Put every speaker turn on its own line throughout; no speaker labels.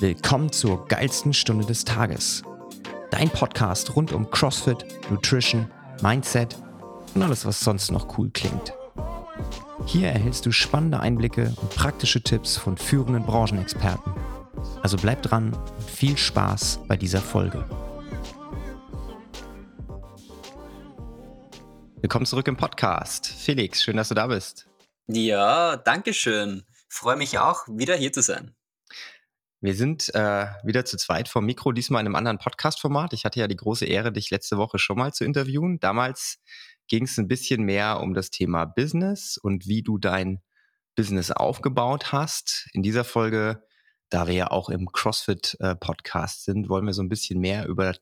Willkommen zur geilsten Stunde des Tages. Dein Podcast rund um CrossFit, Nutrition, Mindset und alles, was sonst noch cool klingt. Hier erhältst du spannende Einblicke und praktische Tipps von führenden Branchenexperten. Also bleib dran und viel Spaß bei dieser Folge. Willkommen zurück im Podcast. Felix, schön, dass du da bist.
Ja, danke schön. Freue mich auch, wieder hier zu sein.
Wir sind äh, wieder zu zweit vom Mikro, diesmal in einem anderen Podcast-Format. Ich hatte ja die große Ehre, dich letzte Woche schon mal zu interviewen. Damals ging es ein bisschen mehr um das Thema Business und wie du dein Business aufgebaut hast. In dieser Folge, da wir ja auch im CrossFit-Podcast äh, sind, wollen wir so ein bisschen mehr über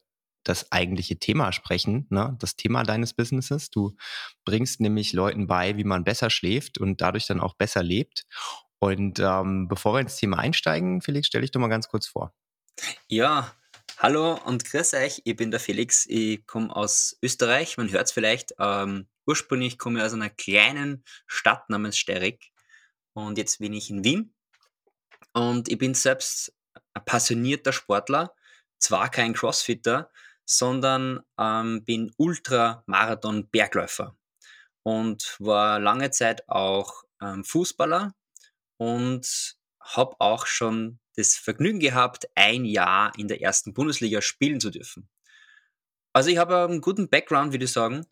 das eigentliche Thema sprechen, ne? das Thema deines Businesses. Du bringst nämlich Leuten bei, wie man besser schläft und dadurch dann auch besser lebt. Und ähm, bevor wir ins Thema einsteigen, Felix, stell dich doch mal ganz kurz vor.
Ja, hallo und grüß euch. Ich bin der Felix. Ich komme aus Österreich. Man hört es vielleicht. Ähm, ursprünglich komme ich aus einer kleinen Stadt namens Sterek. Und jetzt bin ich in Wien. Und ich bin selbst ein passionierter Sportler. Zwar kein Crossfitter, sondern ähm, bin Ultramarathon-Bergläufer. Und war lange Zeit auch ähm, Fußballer und habe auch schon das Vergnügen gehabt, ein Jahr in der ersten Bundesliga spielen zu dürfen. Also ich habe einen guten Background, würde ich sagen.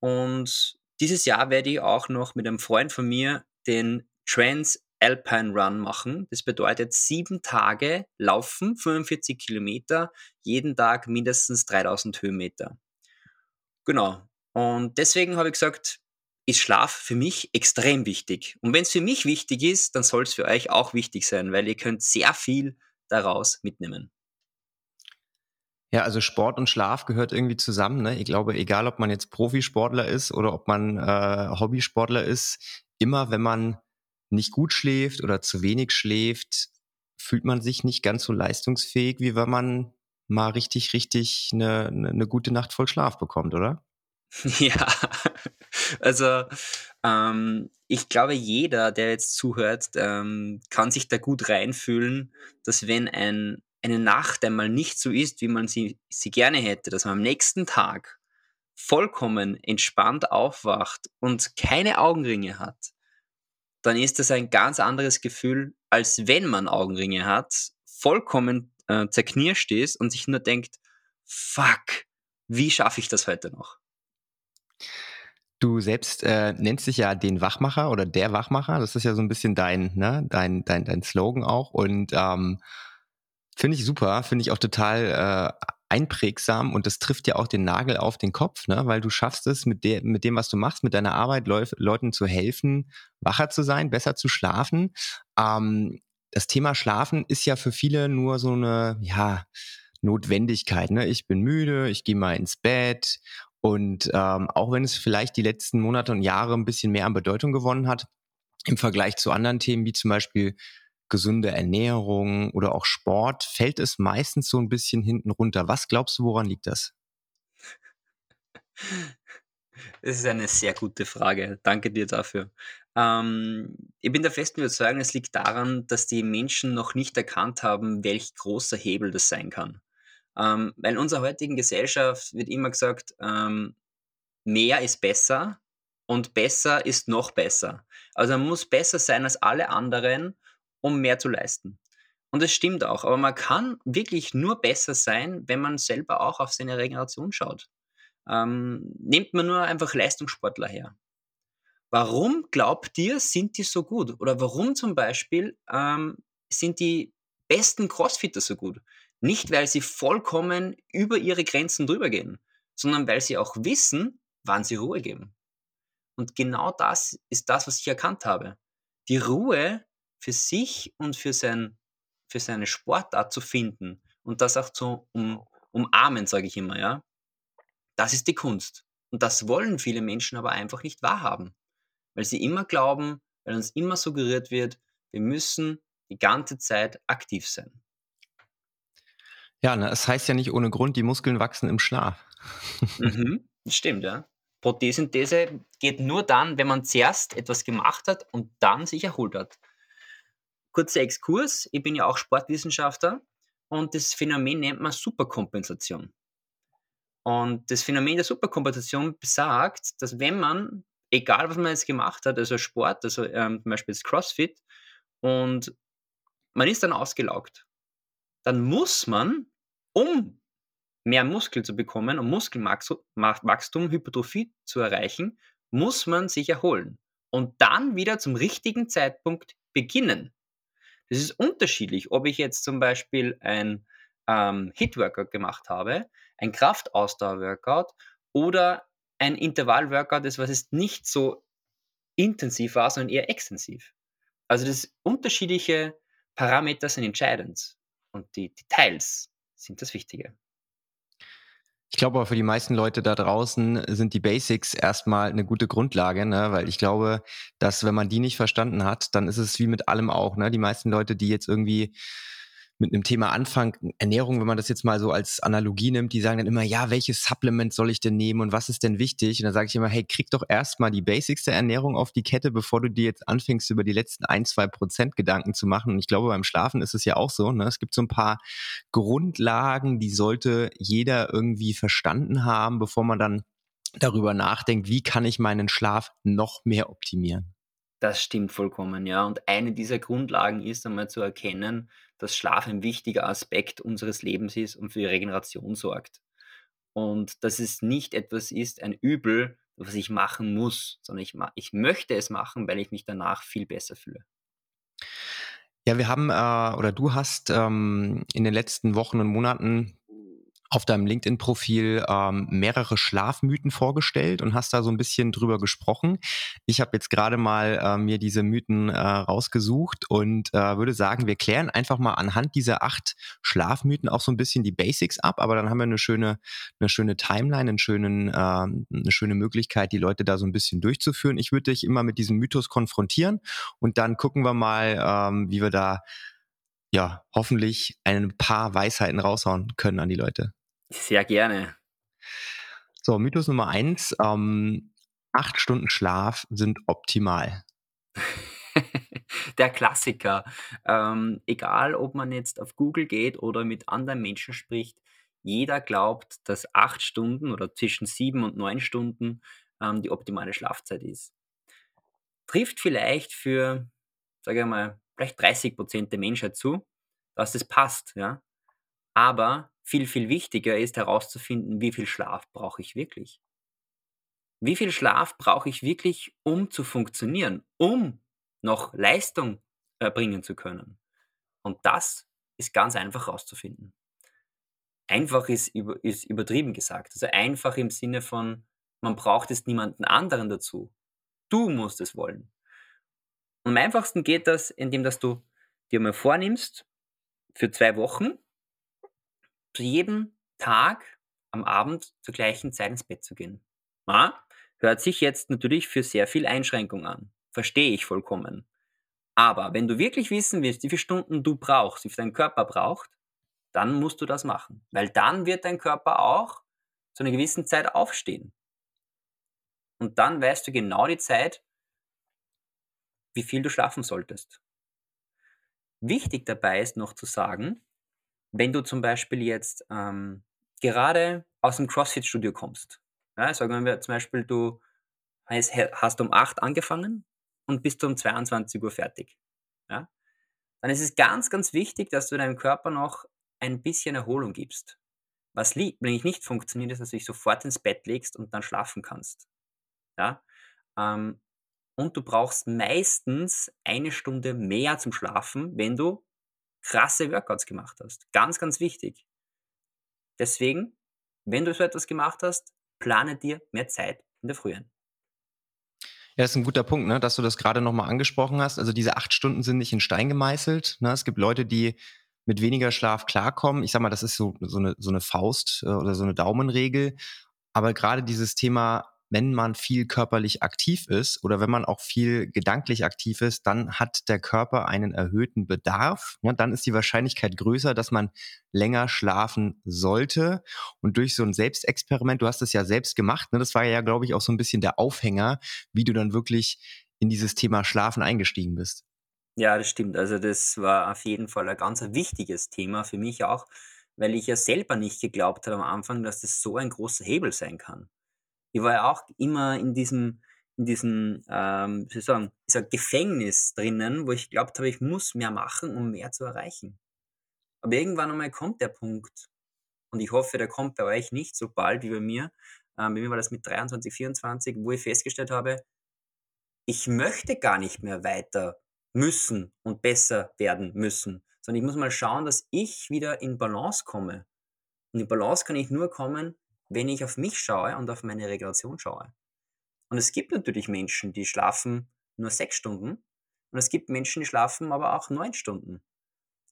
Und dieses Jahr werde ich auch noch mit einem Freund von mir den Trans Alpine Run machen. Das bedeutet sieben Tage laufen, 45 Kilometer, jeden Tag mindestens 3000 Höhenmeter. Genau. Und deswegen habe ich gesagt, ist Schlaf für mich extrem wichtig. Und wenn es für mich wichtig ist, dann soll es für euch auch wichtig sein, weil ihr könnt sehr viel daraus mitnehmen.
Ja, also Sport und Schlaf gehört irgendwie zusammen. Ne? Ich glaube, egal ob man jetzt Profisportler ist oder ob man äh, Hobbysportler ist, immer wenn man nicht gut schläft oder zu wenig schläft, fühlt man sich nicht ganz so leistungsfähig, wie wenn man mal richtig, richtig eine, eine gute Nacht voll Schlaf bekommt, oder?
Ja, also ähm, ich glaube, jeder, der jetzt zuhört, ähm, kann sich da gut reinfühlen, dass wenn ein, eine Nacht einmal nicht so ist, wie man sie, sie gerne hätte, dass man am nächsten Tag vollkommen entspannt aufwacht und keine Augenringe hat, dann ist das ein ganz anderes Gefühl, als wenn man Augenringe hat, vollkommen äh, zerknirscht ist und sich nur denkt, fuck, wie schaffe ich das heute noch?
Du selbst äh, nennst dich ja den Wachmacher oder der Wachmacher. Das ist ja so ein bisschen dein, ne, dein, dein, dein Slogan auch. Und ähm, finde ich super, finde ich auch total äh, einprägsam und das trifft ja auch den Nagel auf den Kopf, ne? weil du schaffst es mit, der, mit dem, was du machst, mit deiner Arbeit Leu Leuten zu helfen, wacher zu sein, besser zu schlafen. Ähm, das Thema Schlafen ist ja für viele nur so eine, ja, Notwendigkeit. Ne? Ich bin müde, ich gehe mal ins Bett und ähm, auch wenn es vielleicht die letzten Monate und Jahre ein bisschen mehr an Bedeutung gewonnen hat, im Vergleich zu anderen Themen wie zum Beispiel gesunde Ernährung oder auch Sport, fällt es meistens so ein bisschen hinten runter. Was glaubst du, woran liegt das?
Das ist eine sehr gute Frage. Danke dir dafür. Ähm, ich bin der festen Überzeugung, es liegt daran, dass die Menschen noch nicht erkannt haben, welch großer Hebel das sein kann. Ähm, weil in unserer heutigen Gesellschaft wird immer gesagt, ähm, mehr ist besser und besser ist noch besser. Also man muss besser sein als alle anderen, um mehr zu leisten. Und das stimmt auch, aber man kann wirklich nur besser sein, wenn man selber auch auf seine Regeneration schaut. Ähm, nehmt man nur einfach Leistungssportler her. Warum glaubt ihr, sind die so gut? Oder warum zum Beispiel ähm, sind die besten Crossfitter so gut? Nicht, weil sie vollkommen über ihre Grenzen drüber gehen, sondern weil sie auch wissen, wann sie Ruhe geben. Und genau das ist das, was ich erkannt habe. Die Ruhe für sich und für, sein, für seine Sportart zu finden und das auch zu um, umarmen, sage ich immer, ja. Das ist die Kunst. Und das wollen viele Menschen aber einfach nicht wahrhaben. Weil sie immer glauben, weil uns immer suggeriert wird, wir müssen die ganze Zeit aktiv sein.
Ja, ne, es heißt ja nicht ohne Grund, die Muskeln wachsen im Schlaf.
mhm, stimmt, ja. Protesynthese geht nur dann, wenn man zuerst etwas gemacht hat und dann sich erholt hat. kurzer Exkurs. Ich bin ja auch Sportwissenschaftler und das Phänomen nennt man Superkompensation. Und das Phänomen der Superkompensation besagt, dass wenn man, egal was man jetzt gemacht hat, also Sport, also ähm, zum Beispiel das CrossFit, und man ist dann ausgelaugt, dann muss man, um mehr Muskel zu bekommen, um Muskelwachstum, Hypertrophie zu erreichen, muss man sich erholen und dann wieder zum richtigen Zeitpunkt beginnen. Das ist unterschiedlich, ob ich jetzt zum Beispiel ein ähm, Hit-Workout gemacht habe, ein Kraftausdauer-Workout oder ein Intervall-Workout, das was ist nicht so intensiv war, sondern eher extensiv. Also das unterschiedliche Parameter sind entscheidend und die Details sind das Wichtige.
Ich glaube aber für die meisten Leute da draußen sind die Basics erstmal eine gute Grundlage, ne? weil ich glaube, dass wenn man die nicht verstanden hat, dann ist es wie mit allem auch. Ne? Die meisten Leute, die jetzt irgendwie mit einem Thema anfangen, Ernährung, wenn man das jetzt mal so als Analogie nimmt, die sagen dann immer, ja, welches Supplement soll ich denn nehmen und was ist denn wichtig? Und dann sage ich immer, hey, krieg doch erstmal die Basics der Ernährung auf die Kette, bevor du dir jetzt anfängst, über die letzten ein, zwei Prozent Gedanken zu machen. Und ich glaube, beim Schlafen ist es ja auch so. Ne? Es gibt so ein paar Grundlagen, die sollte jeder irgendwie verstanden haben, bevor man dann darüber nachdenkt, wie kann ich meinen Schlaf noch mehr optimieren.
Das stimmt vollkommen, ja. Und eine dieser Grundlagen ist einmal zu erkennen, dass Schlaf ein wichtiger Aspekt unseres Lebens ist und für die Regeneration sorgt. Und dass es nicht etwas ist, ein Übel, was ich machen muss, sondern ich, ich möchte es machen, weil ich mich danach viel besser fühle.
Ja, wir haben äh, oder du hast ähm, in den letzten Wochen und Monaten auf deinem LinkedIn-Profil ähm, mehrere Schlafmythen vorgestellt und hast da so ein bisschen drüber gesprochen. Ich habe jetzt gerade mal äh, mir diese Mythen äh, rausgesucht und äh, würde sagen, wir klären einfach mal anhand dieser acht Schlafmythen auch so ein bisschen die Basics ab, aber dann haben wir eine schöne, eine schöne Timeline, einen schönen, äh, eine schöne Möglichkeit, die Leute da so ein bisschen durchzuführen. Ich würde dich immer mit diesem Mythos konfrontieren und dann gucken wir mal, ähm, wie wir da ja, hoffentlich ein paar Weisheiten raushauen können an die Leute.
Sehr gerne.
So, Mythos Nummer eins. Ähm, acht Stunden Schlaf sind optimal.
Der Klassiker. Ähm, egal, ob man jetzt auf Google geht oder mit anderen Menschen spricht, jeder glaubt, dass acht Stunden oder zwischen sieben und neun Stunden ähm, die optimale Schlafzeit ist. Trifft vielleicht für, sage ich mal, vielleicht 30 Prozent der Menschheit zu, dass das passt, ja. Aber viel, viel wichtiger ist herauszufinden, wie viel Schlaf brauche ich wirklich. Wie viel Schlaf brauche ich wirklich, um zu funktionieren, um noch Leistung erbringen zu können. Und das ist ganz einfach herauszufinden. Einfach ist, ist übertrieben gesagt. Also einfach im Sinne von, man braucht es niemanden anderen dazu. Du musst es wollen. Und am einfachsten geht das, indem dass du dir mal vornimmst, für zwei Wochen zu jedem Tag am Abend zur gleichen Zeit ins Bett zu gehen. Ja, hört sich jetzt natürlich für sehr viel Einschränkung an. Verstehe ich vollkommen. Aber wenn du wirklich wissen willst, wie viele Stunden du brauchst, wie viel dein Körper braucht, dann musst du das machen. Weil dann wird dein Körper auch zu einer gewissen Zeit aufstehen. Und dann weißt du genau die Zeit, wie viel du schlafen solltest. Wichtig dabei ist noch zu sagen, wenn du zum Beispiel jetzt ähm, gerade aus dem CrossFit-Studio kommst, ja, sagen wir zum Beispiel, du hast, hast um 8 angefangen und bist um 22 Uhr fertig, ja, dann ist es ganz, ganz wichtig, dass du deinem Körper noch ein bisschen Erholung gibst. Was nämlich nicht funktioniert, ist, dass du dich sofort ins Bett legst und dann schlafen kannst. Ja? Ähm, und du brauchst meistens eine Stunde mehr zum Schlafen, wenn du krasse Workouts gemacht hast. Ganz, ganz wichtig. Deswegen, wenn du so etwas gemacht hast, plane dir mehr Zeit in der Früh ein.
Ja, ist ein guter Punkt, ne, dass du das gerade nochmal angesprochen hast. Also diese acht Stunden sind nicht in Stein gemeißelt. Ne? Es gibt Leute, die mit weniger Schlaf klarkommen. Ich sag mal, das ist so, so, eine, so eine Faust äh, oder so eine Daumenregel. Aber gerade dieses Thema wenn man viel körperlich aktiv ist oder wenn man auch viel gedanklich aktiv ist, dann hat der Körper einen erhöhten Bedarf. Ja, dann ist die Wahrscheinlichkeit größer, dass man länger schlafen sollte. Und durch so ein Selbstexperiment, du hast es ja selbst gemacht, ne, das war ja, glaube ich, auch so ein bisschen der Aufhänger, wie du dann wirklich in dieses Thema Schlafen eingestiegen bist.
Ja, das stimmt. Also, das war auf jeden Fall ein ganz wichtiges Thema für mich auch, weil ich ja selber nicht geglaubt habe am Anfang, dass das so ein großer Hebel sein kann. Ich war ja auch immer in diesem in diesem, ähm, wie soll ich sagen, dieser Gefängnis drinnen, wo ich geglaubt habe, ich muss mehr machen, um mehr zu erreichen. Aber irgendwann einmal kommt der Punkt und ich hoffe, der kommt bei euch nicht so bald wie bei mir. Ähm, bei mir war das mit 23, 24, wo ich festgestellt habe, ich möchte gar nicht mehr weiter müssen und besser werden müssen, sondern ich muss mal schauen, dass ich wieder in Balance komme. Und in Balance kann ich nur kommen, wenn ich auf mich schaue und auf meine Regulation schaue. Und es gibt natürlich Menschen, die schlafen nur sechs Stunden und es gibt Menschen, die schlafen aber auch neun Stunden.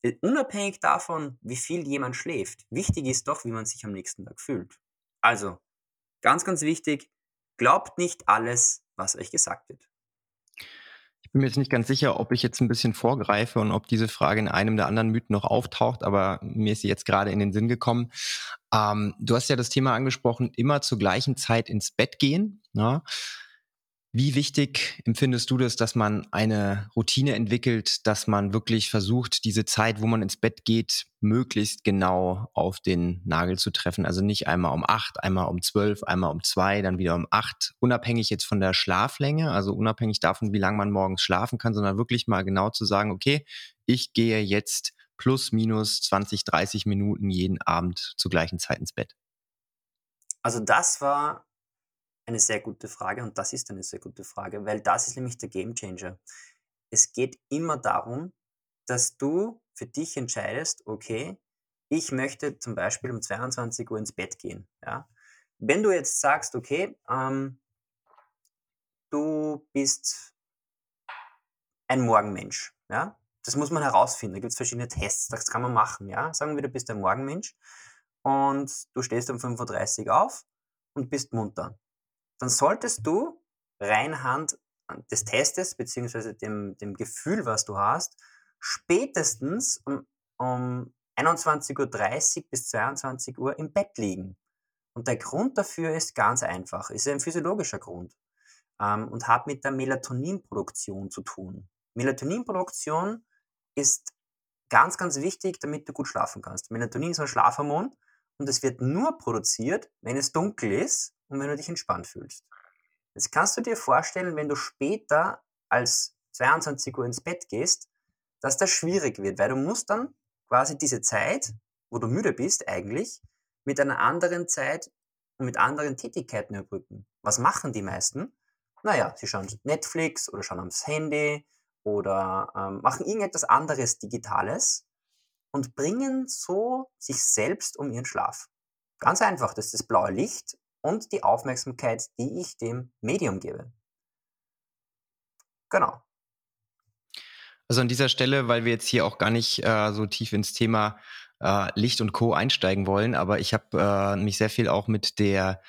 Äh, unabhängig davon, wie viel jemand schläft, wichtig ist doch, wie man sich am nächsten Tag fühlt. Also, ganz, ganz wichtig, glaubt nicht alles, was euch gesagt wird.
Ich bin mir jetzt nicht ganz sicher, ob ich jetzt ein bisschen vorgreife und ob diese Frage in einem der anderen Mythen noch auftaucht, aber mir ist sie jetzt gerade in den Sinn gekommen. Ähm, du hast ja das Thema angesprochen, immer zur gleichen Zeit ins Bett gehen. Ja? Wie wichtig empfindest du das, dass man eine Routine entwickelt, dass man wirklich versucht, diese Zeit, wo man ins Bett geht, möglichst genau auf den Nagel zu treffen? Also nicht einmal um acht, einmal um zwölf, einmal um zwei, dann wieder um acht, unabhängig jetzt von der Schlaflänge, also unabhängig davon, wie lange man morgens schlafen kann, sondern wirklich mal genau zu sagen, okay, ich gehe jetzt plus minus 20, 30 Minuten jeden Abend zur gleichen Zeit ins Bett.
Also das war eine sehr gute Frage und das ist eine sehr gute Frage, weil das ist nämlich der Game Changer. Es geht immer darum, dass du für dich entscheidest, okay, ich möchte zum Beispiel um 22 Uhr ins Bett gehen. Ja? Wenn du jetzt sagst, okay, ähm, du bist ein Morgenmensch, ja, das muss man herausfinden. Da gibt es verschiedene Tests, das kann man machen. Ja? Sagen wir, du bist ein Morgenmensch und du stehst um 5.30 Uhr auf und bist munter dann solltest du reinhand des Testes beziehungsweise dem, dem Gefühl, was du hast, spätestens um, um 21.30 Uhr bis 22 Uhr im Bett liegen. Und der Grund dafür ist ganz einfach, ist ein physiologischer Grund ähm, und hat mit der Melatoninproduktion zu tun. Melatoninproduktion ist ganz, ganz wichtig, damit du gut schlafen kannst. Melatonin ist ein Schlafhormon und es wird nur produziert, wenn es dunkel ist und wenn du dich entspannt fühlst. Jetzt kannst du dir vorstellen, wenn du später als 22 Uhr ins Bett gehst, dass das schwierig wird, weil du musst dann quasi diese Zeit, wo du müde bist eigentlich, mit einer anderen Zeit und mit anderen Tätigkeiten überbrücken. Was machen die meisten? Naja, sie schauen Netflix oder schauen aufs Handy oder ähm, machen irgendetwas anderes Digitales und bringen so sich selbst um ihren Schlaf. Ganz einfach, das ist das blaue Licht und die Aufmerksamkeit, die ich dem Medium gebe. Genau.
Also an dieser Stelle, weil wir jetzt hier auch gar nicht äh, so tief ins Thema äh, Licht und Co. einsteigen wollen, aber ich habe äh, mich sehr viel auch mit der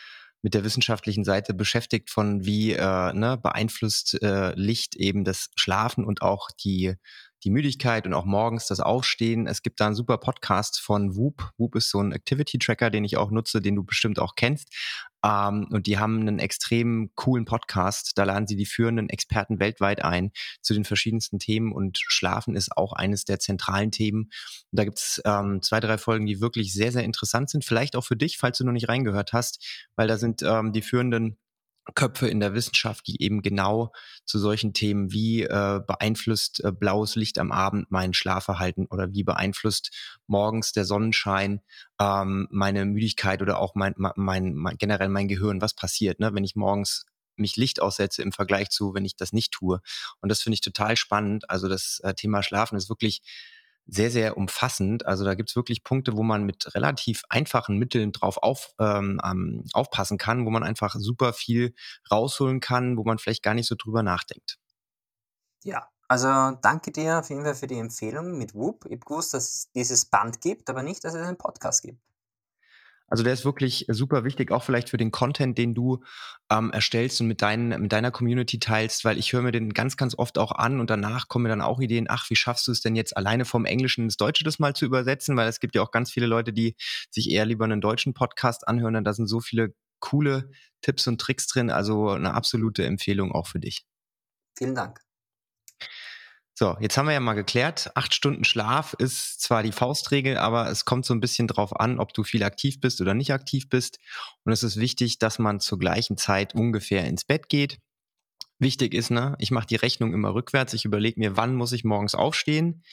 mit der wissenschaftlichen Seite beschäftigt von wie äh, ne, beeinflusst äh, Licht eben das Schlafen und auch die die Müdigkeit und auch morgens das Aufstehen. Es gibt da einen super Podcast von Whoop. Whoop ist so ein Activity Tracker, den ich auch nutze, den du bestimmt auch kennst. Ähm, und die haben einen extrem coolen Podcast. Da laden sie die führenden Experten weltweit ein zu den verschiedensten Themen und Schlafen ist auch eines der zentralen Themen. Und da gibt's ähm, zwei, drei Folgen, die wirklich sehr, sehr interessant sind. Vielleicht auch für dich, falls du noch nicht reingehört hast, weil da sind ähm, die führenden Köpfe in der Wissenschaft, die eben genau zu solchen Themen wie äh, beeinflusst äh, blaues Licht am Abend mein Schlafverhalten oder wie beeinflusst morgens der Sonnenschein ähm, meine Müdigkeit oder auch mein, mein, mein generell mein Gehirn, was passiert, ne, wenn ich morgens mich Licht aussetze im Vergleich zu, wenn ich das nicht tue. Und das finde ich total spannend. Also das äh, Thema Schlafen ist wirklich sehr, sehr umfassend. Also da gibt's wirklich Punkte, wo man mit relativ einfachen Mitteln drauf auf, ähm, aufpassen kann, wo man einfach super viel rausholen kann, wo man vielleicht gar nicht so drüber nachdenkt.
Ja, also danke dir auf jeden Fall für die Empfehlung mit Whoop. Ich habe gewusst, dass es dieses Band gibt, aber nicht, dass es einen Podcast gibt.
Also der ist wirklich super wichtig, auch vielleicht für den Content, den du ähm, erstellst und mit, deinen, mit deiner Community teilst, weil ich höre mir den ganz, ganz oft auch an und danach kommen mir dann auch Ideen, ach, wie schaffst du es denn jetzt alleine vom Englischen ins Deutsche das mal zu übersetzen? Weil es gibt ja auch ganz viele Leute, die sich eher lieber einen deutschen Podcast anhören. Und da sind so viele coole Tipps und Tricks drin. Also eine absolute Empfehlung auch für dich.
Vielen Dank.
So, jetzt haben wir ja mal geklärt, acht Stunden Schlaf ist zwar die Faustregel, aber es kommt so ein bisschen drauf an, ob du viel aktiv bist oder nicht aktiv bist. Und es ist wichtig, dass man zur gleichen Zeit ungefähr ins Bett geht. Wichtig ist, ne, ich mache die Rechnung immer rückwärts. Ich überlege mir, wann muss ich morgens aufstehen?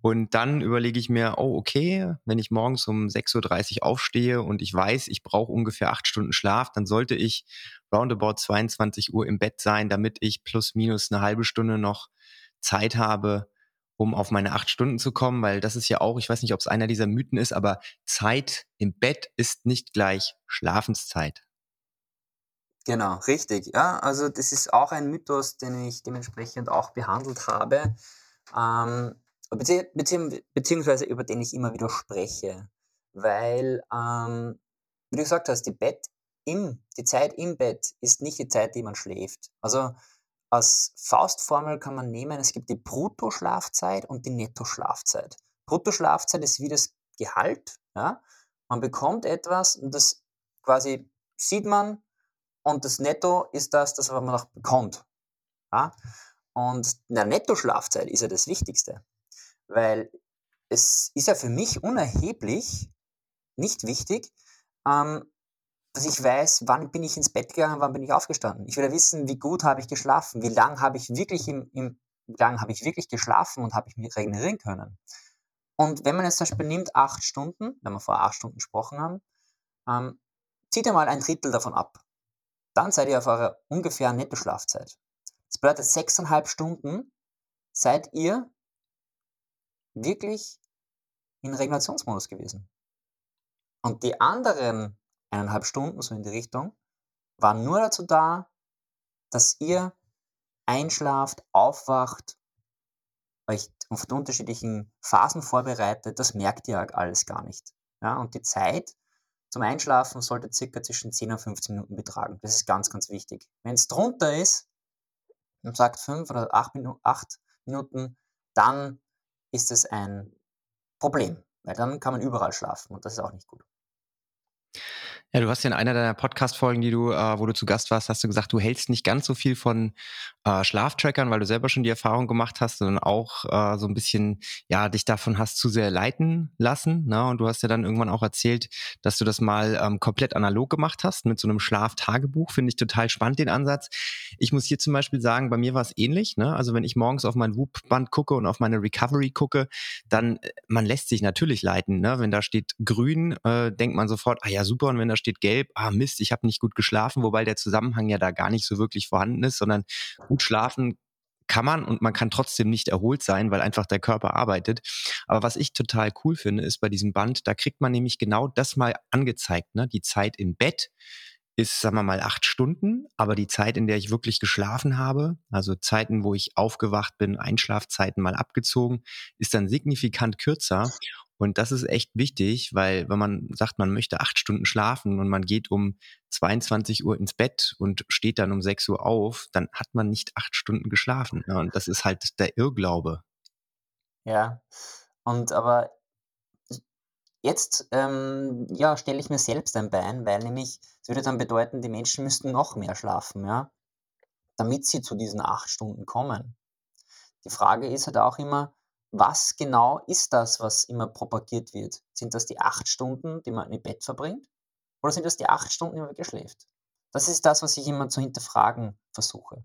Und dann überlege ich mir, oh, okay, wenn ich morgens um 6.30 Uhr aufstehe und ich weiß, ich brauche ungefähr acht Stunden Schlaf, dann sollte ich roundabout 22 Uhr im Bett sein, damit ich plus minus eine halbe Stunde noch Zeit habe, um auf meine acht Stunden zu kommen, weil das ist ja auch, ich weiß nicht, ob es einer dieser Mythen ist, aber Zeit im Bett ist nicht gleich Schlafenszeit.
Genau, richtig. Ja, also das ist auch ein Mythos, den ich dementsprechend auch behandelt habe. Ähm, bezieh bezieh beziehungsweise über den ich immer wieder spreche. Weil, ähm, wie du gesagt hast, die Bett im, die Zeit im Bett ist nicht die Zeit, die man schläft. Also als Faustformel kann man nehmen, es gibt die Bruttoschlafzeit und die Nettoschlafzeit. Bruttoschlafzeit ist wie das Gehalt. Ja? Man bekommt etwas und das quasi sieht man und das Netto ist das, das man noch bekommt. Ja? Und der Nettoschlafzeit ist ja das Wichtigste. Weil es ist ja für mich unerheblich nicht wichtig, ähm, dass ich weiß, wann bin ich ins Bett gegangen, wann bin ich aufgestanden. Ich will ja wissen, wie gut habe ich geschlafen, wie lange habe ich wirklich im, im wie lange habe ich wirklich geschlafen und habe ich mich regenerieren können. Und wenn man jetzt zum Beispiel nimmt acht Stunden, wenn wir vor acht Stunden gesprochen haben, ähm, zieht ihr mal ein Drittel davon ab. Dann seid ihr auf eurer ungefähren Nettoschlafzeit. Das bedeutet, sechseinhalb Stunden seid ihr wirklich in Regulationsmodus gewesen. Und die anderen eineinhalb Stunden, so in die Richtung, waren nur dazu da, dass ihr einschlaft, aufwacht, euch auf die unterschiedlichen Phasen vorbereitet, das merkt ihr alles gar nicht. Ja, und die Zeit zum Einschlafen sollte circa zwischen 10 und 15 Minuten betragen. Das ist ganz, ganz wichtig. Wenn es drunter ist, man sagt 5 oder 8 Minuten, dann ist es ein Problem, weil dann kann man überall schlafen und das ist auch nicht gut.
Ja, du hast ja in einer deiner Podcast-Folgen, die du, äh, wo du zu Gast warst, hast du gesagt, du hältst nicht ganz so viel von äh, Schlaftrackern, weil du selber schon die Erfahrung gemacht hast, sondern auch äh, so ein bisschen, ja, dich davon hast zu sehr leiten lassen. Ne? Und du hast ja dann irgendwann auch erzählt, dass du das mal ähm, komplett analog gemacht hast mit so einem Schlaftagebuch. Finde ich total spannend, den Ansatz. Ich muss hier zum Beispiel sagen, bei mir war es ähnlich. Ne? Also wenn ich morgens auf mein Whoop-Band gucke und auf meine Recovery gucke, dann, äh, man lässt sich natürlich leiten. Ne? Wenn da steht grün, äh, denkt man sofort, ah ja, super. Und wenn da steht gelb, ah Mist, ich habe nicht gut geschlafen, wobei der Zusammenhang ja da gar nicht so wirklich vorhanden ist, sondern gut schlafen kann man und man kann trotzdem nicht erholt sein, weil einfach der Körper arbeitet. Aber was ich total cool finde, ist bei diesem Band, da kriegt man nämlich genau das mal angezeigt, ne? Die Zeit im Bett ist, sagen wir mal, acht Stunden, aber die Zeit, in der ich wirklich geschlafen habe, also Zeiten, wo ich aufgewacht bin, Einschlafzeiten mal abgezogen, ist dann signifikant kürzer. Und das ist echt wichtig, weil wenn man sagt, man möchte acht Stunden schlafen und man geht um 22 Uhr ins Bett und steht dann um 6 Uhr auf, dann hat man nicht acht Stunden geschlafen. Und das ist halt der Irrglaube.
Ja, und aber jetzt ähm, ja, stelle ich mir selbst ein Bein, weil nämlich es würde dann bedeuten, die Menschen müssten noch mehr schlafen, ja, damit sie zu diesen acht Stunden kommen. Die Frage ist halt auch immer, was genau ist das, was immer propagiert wird? Sind das die acht Stunden, die man im Bett verbringt? Oder sind das die acht Stunden, die man geschläft? Das ist das, was ich immer zu hinterfragen versuche.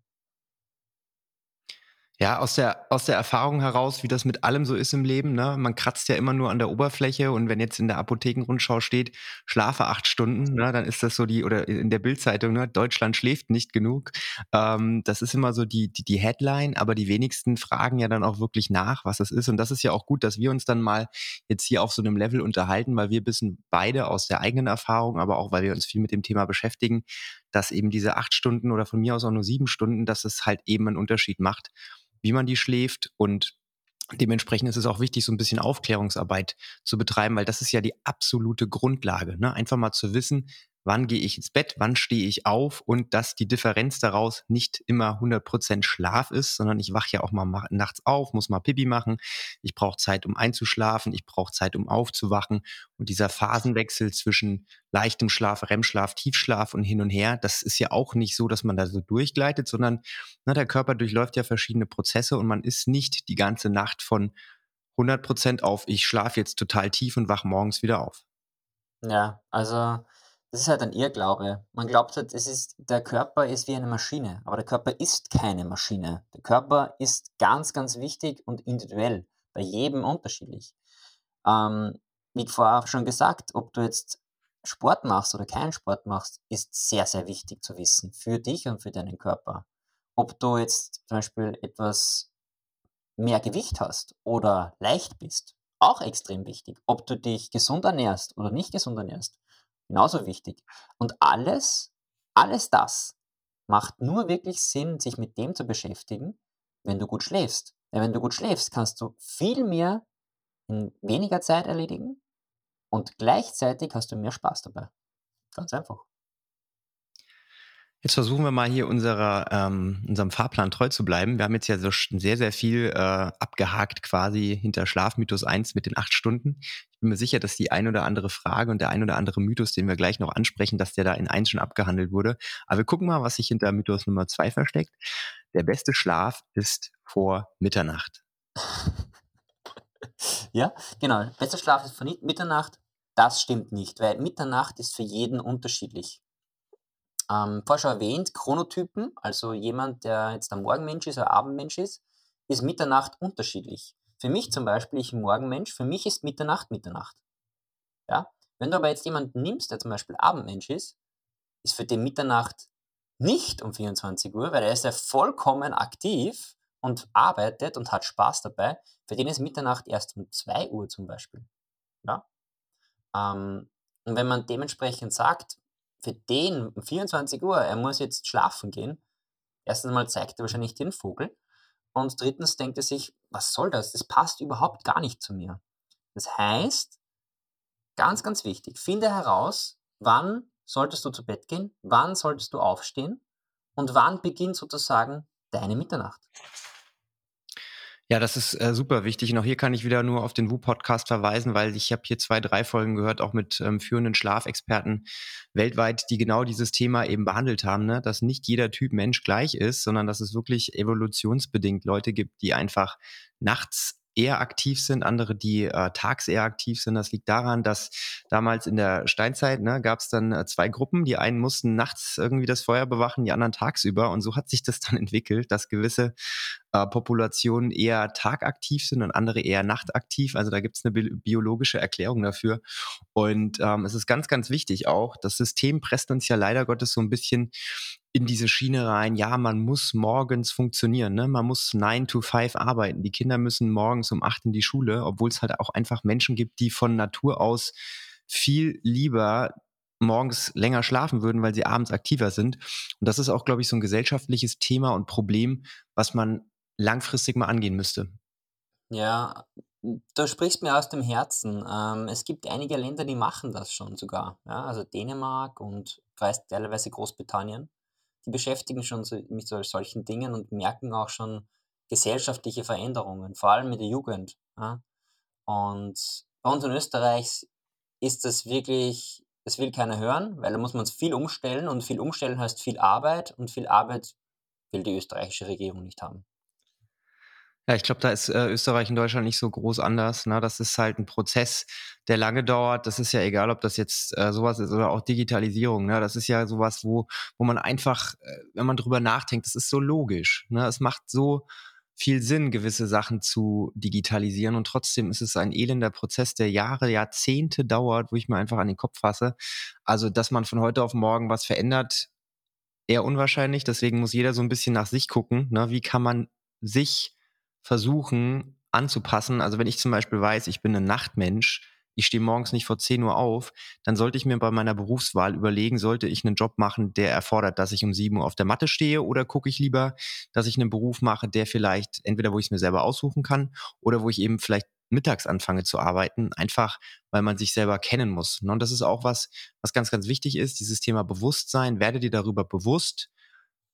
Ja, aus der, aus der Erfahrung heraus, wie das mit allem so ist im Leben, ne? Man kratzt ja immer nur an der Oberfläche und wenn jetzt in der Apothekenrundschau steht, schlafe acht Stunden, ne, dann ist das so die, oder in der Bildzeitung, ne, Deutschland schläft nicht genug. Ähm, das ist immer so die, die, die Headline, aber die wenigsten fragen ja dann auch wirklich nach, was das ist. Und das ist ja auch gut, dass wir uns dann mal jetzt hier auf so einem Level unterhalten, weil wir wissen beide aus der eigenen Erfahrung, aber auch weil wir uns viel mit dem Thema beschäftigen, dass eben diese acht Stunden oder von mir aus auch nur sieben Stunden, dass es halt eben einen Unterschied macht wie man die schläft und Dementsprechend ist es auch wichtig, so ein bisschen Aufklärungsarbeit zu betreiben, weil das ist ja die absolute Grundlage. Ne? Einfach mal zu wissen, wann gehe ich ins Bett, wann stehe ich auf und dass die Differenz daraus nicht immer 100% Schlaf ist, sondern ich wache ja auch mal nachts auf, muss mal Pipi machen, ich brauche Zeit, um einzuschlafen, ich brauche Zeit, um aufzuwachen und dieser Phasenwechsel zwischen leichtem Schlaf, REM-Schlaf, Tiefschlaf und hin und her, das ist ja auch nicht so, dass man da so durchgleitet, sondern na, der Körper durchläuft ja verschiedene Prozesse und man ist nicht die ganze Nacht von 100% auf, ich schlafe jetzt total tief und wach morgens wieder auf.
Ja, also das ist halt ein Irrglaube. Man glaubt halt, es ist, der Körper ist wie eine Maschine, aber der Körper ist keine Maschine. Der Körper ist ganz, ganz wichtig und individuell, bei jedem unterschiedlich. Ähm, wie vorher schon gesagt, ob du jetzt Sport machst oder keinen Sport machst, ist sehr, sehr wichtig zu wissen für dich und für deinen Körper. Ob du jetzt zum Beispiel etwas mehr Gewicht hast oder leicht bist, auch extrem wichtig. Ob du dich gesund ernährst oder nicht gesund ernährst, Genauso wichtig. Und alles, alles das macht nur wirklich Sinn, sich mit dem zu beschäftigen, wenn du gut schläfst. Denn wenn du gut schläfst, kannst du viel mehr in weniger Zeit erledigen und gleichzeitig hast du mehr Spaß dabei. Ganz einfach.
Jetzt versuchen wir mal hier unserer, ähm, unserem Fahrplan treu zu bleiben. Wir haben jetzt ja so sehr, sehr viel äh, abgehakt quasi hinter Schlafmythos 1 mit den acht Stunden. Ich bin mir sicher, dass die ein oder andere Frage und der ein oder andere Mythos, den wir gleich noch ansprechen, dass der da in 1 schon abgehandelt wurde. Aber wir gucken mal, was sich hinter Mythos Nummer 2 versteckt. Der beste Schlaf ist vor Mitternacht.
ja, genau. Bester Schlaf ist vor Mitternacht. Das stimmt nicht, weil Mitternacht ist für jeden unterschiedlich. Ähm, vorher schon erwähnt, Chronotypen, also jemand, der jetzt ein Morgenmensch ist, ein Abendmensch ist, ist Mitternacht unterschiedlich. Für mich zum Beispiel, ich Morgenmensch, für mich ist Mitternacht Mitternacht. Ja? Wenn du aber jetzt jemanden nimmst, der zum Beispiel Abendmensch ist, ist für den Mitternacht nicht um 24 Uhr, weil er ist ja vollkommen aktiv und arbeitet und hat Spaß dabei. Für den ist Mitternacht erst um 2 Uhr zum Beispiel. Ja? Ähm, und wenn man dementsprechend sagt, für den um 24 Uhr, er muss jetzt schlafen gehen, erstens mal zeigt er wahrscheinlich den Vogel und drittens denkt er sich, was soll das? Das passt überhaupt gar nicht zu mir. Das heißt, ganz, ganz wichtig, finde heraus, wann solltest du zu Bett gehen, wann solltest du aufstehen und wann beginnt sozusagen deine Mitternacht.
Ja, das ist äh, super wichtig. Und auch hier kann ich wieder nur auf den Wu-Podcast verweisen, weil ich habe hier zwei, drei Folgen gehört, auch mit ähm, führenden Schlafexperten weltweit, die genau dieses Thema eben behandelt haben, ne? dass nicht jeder Typ Mensch gleich ist, sondern dass es wirklich evolutionsbedingt Leute gibt, die einfach nachts eher aktiv sind, andere, die äh, tags eher aktiv sind. Das liegt daran, dass damals in der Steinzeit ne, gab es dann äh, zwei Gruppen. Die einen mussten nachts irgendwie das Feuer bewachen, die anderen tagsüber. Und so hat sich das dann entwickelt, dass gewisse äh, Populationen eher tagaktiv sind und andere eher nachtaktiv. Also da gibt es eine bi biologische Erklärung dafür. Und ähm, es ist ganz, ganz wichtig auch, das System presst uns ja leider Gottes so ein bisschen in diese Schiene rein, ja, man muss morgens funktionieren, ne? man muss 9 to 5 arbeiten. Die Kinder müssen morgens um 8 in die Schule, obwohl es halt auch einfach Menschen gibt, die von Natur aus viel lieber morgens länger schlafen würden, weil sie abends aktiver sind. Und das ist auch, glaube ich, so ein gesellschaftliches Thema und Problem, was man langfristig mal angehen müsste.
Ja, du sprichst mir aus dem Herzen. Ähm, es gibt einige Länder, die machen das schon sogar. Ja, also Dänemark und teilweise Großbritannien die beschäftigen schon so, mit so, solchen Dingen und merken auch schon gesellschaftliche Veränderungen, vor allem mit der Jugend. Ja? Und bei uns in Österreich ist das wirklich, das will keiner hören, weil da muss man viel umstellen und viel umstellen heißt viel Arbeit und viel Arbeit will die österreichische Regierung nicht haben.
Ja, ich glaube, da ist äh, Österreich und Deutschland nicht so groß anders. Ne? Das ist halt ein Prozess, der lange dauert. Das ist ja egal, ob das jetzt äh, sowas ist oder auch Digitalisierung. Ne? Das ist ja sowas, wo, wo man einfach, äh, wenn man drüber nachdenkt, das ist so logisch. Ne? Es macht so viel Sinn, gewisse Sachen zu digitalisieren. Und trotzdem ist es ein elender Prozess, der Jahre, Jahrzehnte dauert, wo ich mir einfach an den Kopf fasse. Also, dass man von heute auf morgen was verändert, eher unwahrscheinlich. Deswegen muss jeder so ein bisschen nach sich gucken. Ne? Wie kann man sich versuchen anzupassen. Also wenn ich zum Beispiel weiß, ich bin ein Nachtmensch, ich stehe morgens nicht vor 10 Uhr auf, dann sollte ich mir bei meiner Berufswahl überlegen, sollte ich einen Job machen, der erfordert, dass ich um 7 Uhr auf der Matte stehe oder gucke ich lieber, dass ich einen Beruf mache, der vielleicht entweder, wo ich es mir selber aussuchen kann oder wo ich eben vielleicht mittags anfange zu arbeiten, einfach weil man sich selber kennen muss. Ne? Und das ist auch was, was ganz, ganz wichtig ist, dieses Thema Bewusstsein. Werde dir darüber bewusst,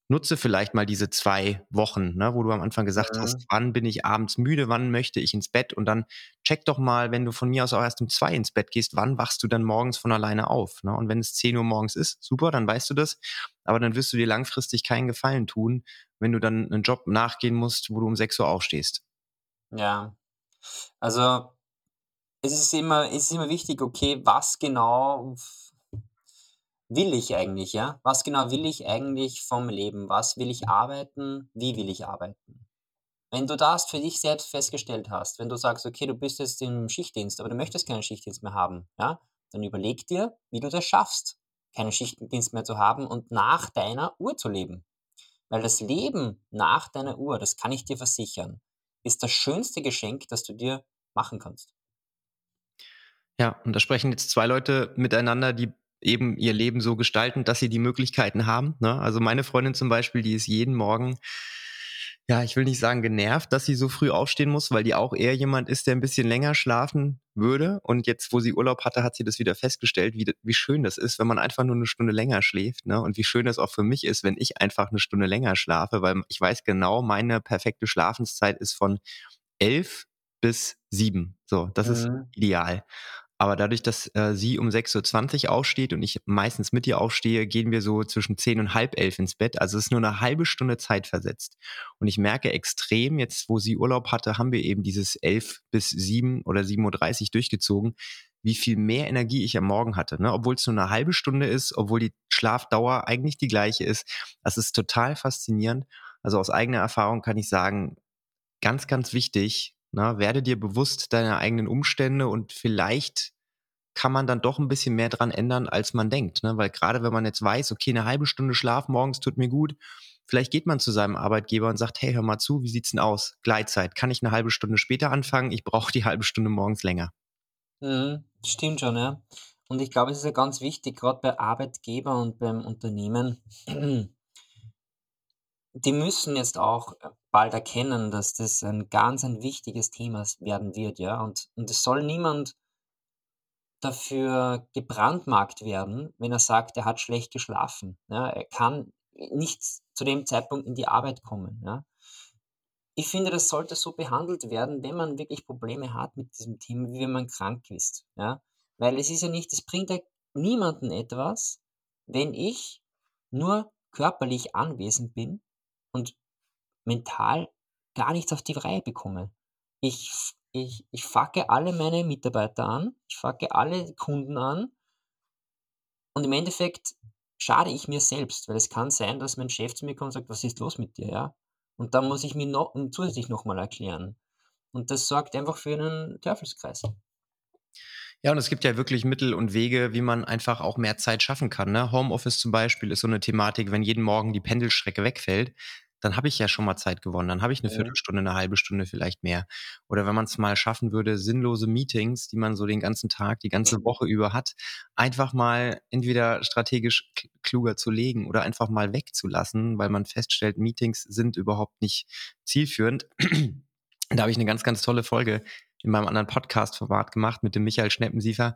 nutze vielleicht mal diese zwei Wochen, ne, wo du am Anfang gesagt ja. hast, wann bin ich abends müde, wann möchte ich ins Bett und dann check doch mal, wenn du von mir aus auch erst um zwei ins Bett gehst, wann wachst du dann morgens von alleine auf? Ne? Und wenn es 10 Uhr morgens ist, super, dann weißt du das, aber dann wirst du dir langfristig keinen Gefallen tun, wenn du dann einen Job nachgehen musst, wo du um 6 Uhr aufstehst.
Ja, also es ist immer, es ist immer wichtig, okay, was genau will ich eigentlich, ja? Was genau will ich eigentlich vom Leben? Was will ich arbeiten? Wie will ich arbeiten? Wenn du das für dich selbst festgestellt hast, wenn du sagst, okay, du bist jetzt im Schichtdienst, aber du möchtest keinen Schichtdienst mehr haben, ja, dann überleg dir, wie du das schaffst, keinen Schichtdienst mehr zu haben und nach deiner Uhr zu leben. Weil das Leben nach deiner Uhr, das kann ich dir versichern, ist das schönste Geschenk, das du dir machen kannst.
Ja, und da sprechen jetzt zwei Leute miteinander, die eben ihr Leben so gestalten, dass sie die Möglichkeiten haben. Ne? Also meine Freundin zum Beispiel, die ist jeden Morgen, ja, ich will nicht sagen genervt, dass sie so früh aufstehen muss, weil die auch eher jemand ist, der ein bisschen länger schlafen würde. Und jetzt, wo sie Urlaub hatte, hat sie das wieder festgestellt, wie, wie schön das ist, wenn man einfach nur eine Stunde länger schläft. Ne? Und wie schön das auch für mich ist, wenn ich einfach eine Stunde länger schlafe, weil ich weiß genau, meine perfekte Schlafenszeit ist von elf bis sieben. So, das mhm. ist ideal. Aber dadurch, dass äh, sie um 6.20 Uhr aufsteht und ich meistens mit ihr aufstehe, gehen wir so zwischen 10 und halb elf ins Bett. Also es ist nur eine halbe Stunde Zeit versetzt. Und ich merke extrem, jetzt wo sie Urlaub hatte, haben wir eben dieses 11 bis 7 oder 7.30 Uhr durchgezogen, wie viel mehr Energie ich am Morgen hatte. Ne? Obwohl es nur eine halbe Stunde ist, obwohl die Schlafdauer eigentlich die gleiche ist. Das ist total faszinierend. Also aus eigener Erfahrung kann ich sagen, ganz, ganz wichtig, na, werde dir bewusst deiner eigenen Umstände und vielleicht kann man dann doch ein bisschen mehr dran ändern, als man denkt. Ne? Weil gerade wenn man jetzt weiß, okay, eine halbe Stunde Schlaf morgens tut mir gut, vielleicht geht man zu seinem Arbeitgeber und sagt, hey, hör mal zu, wie sieht's denn aus? Gleitzeit, kann ich eine halbe Stunde später anfangen? Ich brauche die halbe Stunde morgens länger.
Mhm, stimmt schon, ja. Und ich glaube, es ist ja ganz wichtig, gerade bei Arbeitgeber und beim Unternehmen, die müssen jetzt auch bald erkennen, dass das ein ganz ein wichtiges Thema werden wird, ja. Und, und es soll niemand dafür gebrandmarkt werden, wenn er sagt, er hat schlecht geschlafen. Ja. Er kann nicht zu dem Zeitpunkt in die Arbeit kommen. Ja. Ich finde, das sollte so behandelt werden, wenn man wirklich Probleme hat mit diesem Thema, wie wenn man krank ist. Ja. Weil es ist ja nicht, es bringt ja niemanden etwas, wenn ich nur körperlich anwesend bin und mental gar nichts auf die Reihe bekomme. Ich, ich, ich facke alle meine Mitarbeiter an, ich facke alle Kunden an und im Endeffekt schade ich mir selbst, weil es kann sein, dass mein Chef zu mir kommt und sagt, was ist los mit dir, ja? Und dann muss ich mir noch, zusätzlich nochmal erklären. Und das sorgt einfach für einen Teufelskreis.
Ja, und es gibt ja wirklich Mittel und Wege, wie man einfach auch mehr Zeit schaffen kann. Ne? Homeoffice zum Beispiel ist so eine Thematik, wenn jeden Morgen die Pendelstrecke wegfällt, dann habe ich ja schon mal Zeit gewonnen. Dann habe ich eine Viertelstunde, eine halbe Stunde vielleicht mehr. Oder wenn man es mal schaffen würde, sinnlose Meetings, die man so den ganzen Tag, die ganze Woche über hat, einfach mal entweder strategisch kluger zu legen oder einfach mal wegzulassen, weil man feststellt, Meetings sind überhaupt nicht zielführend. da habe ich eine ganz, ganz tolle Folge in meinem anderen Podcast-Format gemacht mit dem Michael Schneppensiefer.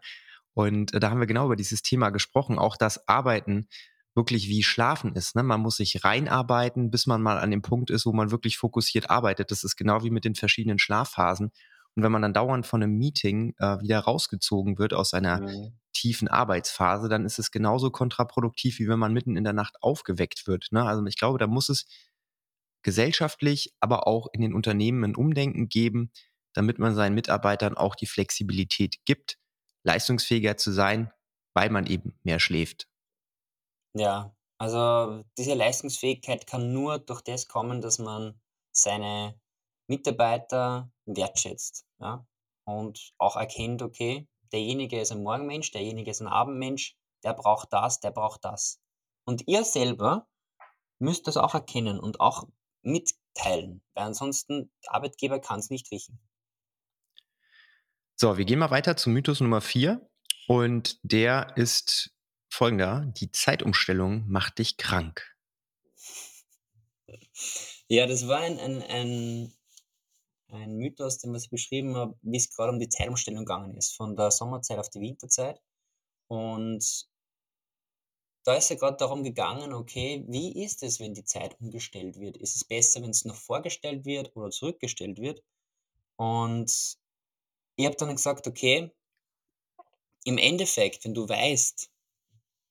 Und äh, da haben wir genau über dieses Thema gesprochen, auch das Arbeiten wirklich wie Schlafen ist. Ne? Man muss sich reinarbeiten, bis man mal an dem Punkt ist, wo man wirklich fokussiert arbeitet. Das ist genau wie mit den verschiedenen Schlafphasen. Und wenn man dann dauernd von einem Meeting äh, wieder rausgezogen wird aus einer mhm. tiefen Arbeitsphase, dann ist es genauso kontraproduktiv, wie wenn man mitten in der Nacht aufgeweckt wird. Ne? Also ich glaube, da muss es gesellschaftlich, aber auch in den Unternehmen ein Umdenken geben, damit man seinen Mitarbeitern auch die Flexibilität gibt, leistungsfähiger zu sein, weil man eben mehr schläft.
Ja, also diese Leistungsfähigkeit kann nur durch das kommen, dass man seine Mitarbeiter wertschätzt, ja? Und auch erkennt, okay, derjenige ist ein Morgenmensch, derjenige ist ein Abendmensch, der braucht das, der braucht das. Und ihr selber müsst das auch erkennen und auch mitteilen, weil ansonsten der Arbeitgeber kann es nicht riechen.
So, wir gehen mal weiter zu Mythos Nummer 4 und der ist folgender. Die Zeitumstellung macht dich krank.
Ja, das war ein, ein, ein, ein Mythos, den ich beschrieben habe, wie es gerade um die Zeitumstellung gegangen ist, von der Sommerzeit auf die Winterzeit. Und da ist ja gerade darum gegangen, okay, wie ist es, wenn die Zeit umgestellt wird? Ist es besser, wenn es noch vorgestellt wird oder zurückgestellt wird? Und ich habe dann gesagt, okay, im Endeffekt, wenn du weißt,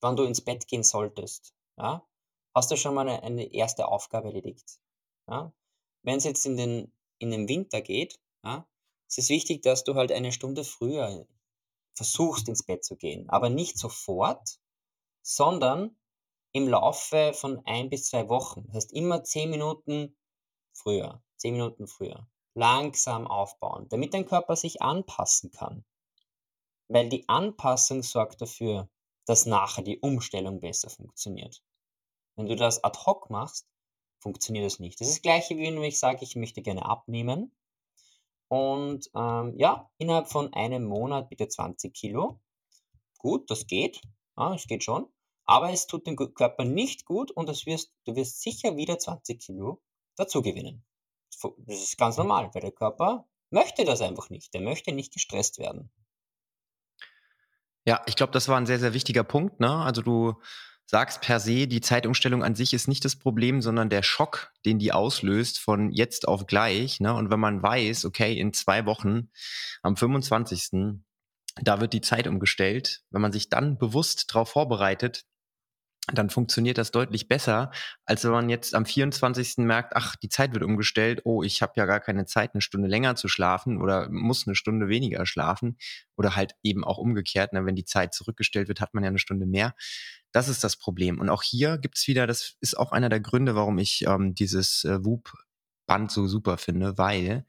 wann du ins Bett gehen solltest, ja, hast du schon mal eine, eine erste Aufgabe erledigt. Ja? Wenn es jetzt in den, in den Winter geht, ja, ist es wichtig, dass du halt eine Stunde früher versuchst, ins Bett zu gehen. Aber nicht sofort, sondern im Laufe von ein bis zwei Wochen. Das heißt immer zehn Minuten früher, zehn Minuten früher. Langsam aufbauen, damit dein Körper sich anpassen kann. Weil die Anpassung sorgt dafür, dass nachher die Umstellung besser funktioniert. Wenn du das ad hoc machst, funktioniert das nicht. Das ist das gleiche, wie wenn ich sage, ich möchte gerne abnehmen. Und ähm, ja, innerhalb von einem Monat bitte 20 Kilo. Gut, das geht. Ja, es geht schon. Aber es tut dem Körper nicht gut und wirst, du wirst sicher wieder 20 Kilo dazu gewinnen. Das ist ganz normal, weil der Körper möchte das einfach nicht. Der möchte nicht gestresst werden.
Ja, ich glaube, das war ein sehr, sehr wichtiger Punkt. Ne? Also du sagst per se, die Zeitumstellung an sich ist nicht das Problem, sondern der Schock, den die auslöst von jetzt auf gleich. Ne? Und wenn man weiß, okay, in zwei Wochen, am 25. Da wird die Zeit umgestellt. Wenn man sich dann bewusst darauf vorbereitet, dann funktioniert das deutlich besser, als wenn man jetzt am 24. merkt, ach, die Zeit wird umgestellt, oh, ich habe ja gar keine Zeit, eine Stunde länger zu schlafen oder muss eine Stunde weniger schlafen oder halt eben auch umgekehrt, ne, wenn die Zeit zurückgestellt wird, hat man ja eine Stunde mehr. Das ist das Problem. Und auch hier gibt's wieder, das ist auch einer der Gründe, warum ich ähm, dieses äh, WUP-Band so super finde, weil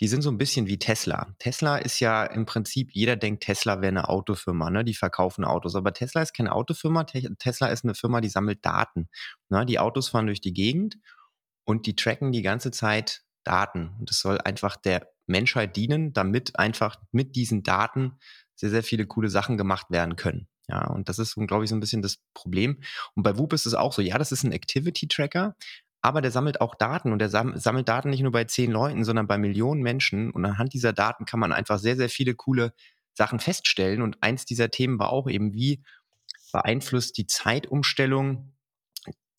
die sind so ein bisschen wie Tesla. Tesla ist ja im Prinzip, jeder denkt, Tesla wäre eine Autofirma, ne? Die verkaufen Autos. Aber Tesla ist keine Autofirma. Tesla ist eine Firma, die sammelt Daten. Ne? Die Autos fahren durch die Gegend und die tracken die ganze Zeit Daten. Und das soll einfach der Menschheit dienen, damit einfach mit diesen Daten sehr, sehr viele coole Sachen gemacht werden können. Ja, und das ist, glaube ich, so ein bisschen das Problem. Und bei Whoop ist es auch so, ja, das ist ein Activity Tracker, aber der sammelt auch Daten und der sammelt Daten nicht nur bei zehn Leuten, sondern bei Millionen Menschen. Und anhand dieser Daten kann man einfach sehr, sehr viele coole Sachen feststellen. Und eins dieser Themen war auch eben, wie beeinflusst die Zeitumstellung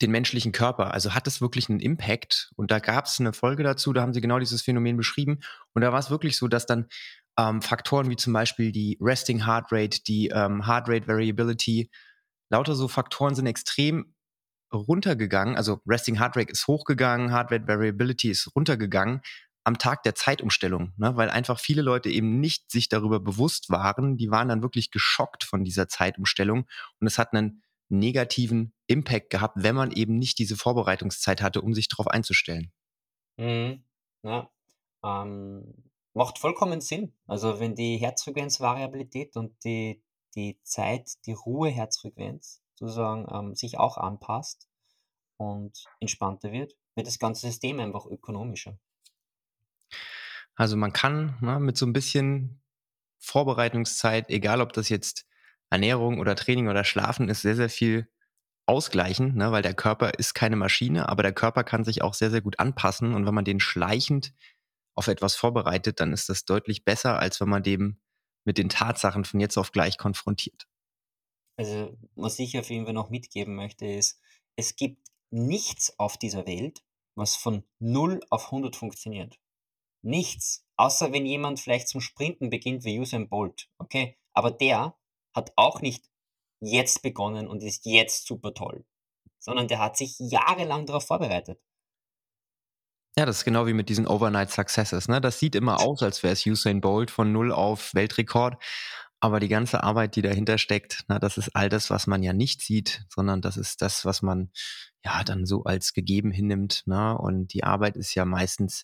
den menschlichen Körper? Also hat es wirklich einen Impact? Und da gab es eine Folge dazu, da haben sie genau dieses Phänomen beschrieben. Und da war es wirklich so, dass dann ähm, Faktoren wie zum Beispiel die Resting Heart Rate, die ähm, Heart Rate Variability, lauter so Faktoren sind extrem runtergegangen, also Resting Heart Rate ist hochgegangen, Heart Rate Variability ist runtergegangen am Tag der Zeitumstellung, ne? weil einfach viele Leute eben nicht sich darüber bewusst waren. Die waren dann wirklich geschockt von dieser Zeitumstellung und es hat einen negativen Impact gehabt, wenn man eben nicht diese Vorbereitungszeit hatte, um sich darauf einzustellen.
Mhm. Ja, ähm, macht vollkommen Sinn. Also wenn die Herzfrequenzvariabilität und die, die Zeit, die Ruheherzfrequenz sozusagen ähm, sich auch anpasst und entspannter wird, wird das ganze System einfach ökonomischer.
Also man kann ne, mit so ein bisschen Vorbereitungszeit, egal ob das jetzt Ernährung oder Training oder Schlafen ist, sehr, sehr viel ausgleichen, ne, weil der Körper ist keine Maschine, aber der Körper kann sich auch sehr, sehr gut anpassen. Und wenn man den schleichend auf etwas vorbereitet, dann ist das deutlich besser, als wenn man dem mit den Tatsachen von jetzt auf gleich konfrontiert.
Also, was ich auf jeden Fall noch mitgeben möchte, ist, es gibt nichts auf dieser Welt, was von 0 auf 100 funktioniert. Nichts. Außer wenn jemand vielleicht zum Sprinten beginnt wie Usain Bolt. Okay? Aber der hat auch nicht jetzt begonnen und ist jetzt super toll. Sondern der hat sich jahrelang darauf vorbereitet.
Ja, das ist genau wie mit diesen Overnight Successes. Ne? Das sieht immer aus, als wäre es Usain Bolt von 0 auf Weltrekord. Aber die ganze Arbeit, die dahinter steckt, na, das ist all das, was man ja nicht sieht, sondern das ist das, was man ja dann so als gegeben hinnimmt. Na? Und die Arbeit ist ja meistens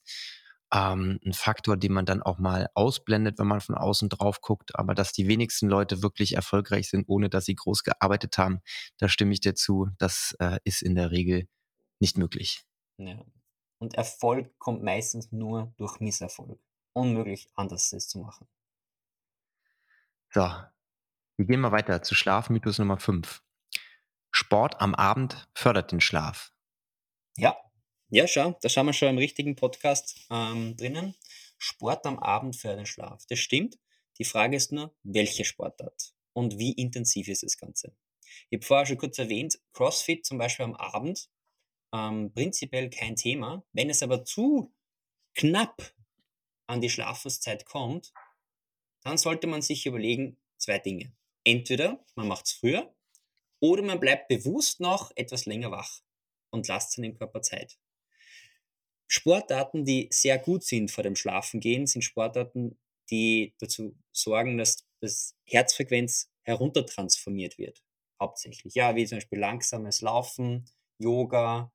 ähm, ein Faktor, den man dann auch mal ausblendet, wenn man von außen drauf guckt. Aber dass die wenigsten Leute wirklich erfolgreich sind, ohne dass sie groß gearbeitet haben, da stimme ich dir zu. Das äh, ist in der Regel nicht möglich.
Ja. Und Erfolg kommt meistens nur durch Misserfolg. Unmöglich, anders es zu machen.
So, wir gehen mal weiter zu Schlafmythos Nummer 5. Sport am Abend fördert den Schlaf.
Ja, ja, schau, da schauen wir schon im richtigen Podcast ähm, drinnen. Sport am Abend für den Schlaf. Das stimmt. Die Frage ist nur, welche Sportart und wie intensiv ist das Ganze. Ich habe vorher schon kurz erwähnt, CrossFit zum Beispiel am Abend, ähm, prinzipiell kein Thema. Wenn es aber zu knapp an die Schlafenszeit kommt, dann sollte man sich überlegen, zwei Dinge. Entweder man macht es früher oder man bleibt bewusst noch etwas länger wach und lasst seinem Körper Zeit. Sportarten, die sehr gut sind vor dem Schlafengehen, sind Sportarten, die dazu sorgen, dass das Herzfrequenz heruntertransformiert wird. Hauptsächlich. Ja, wie zum Beispiel langsames Laufen, Yoga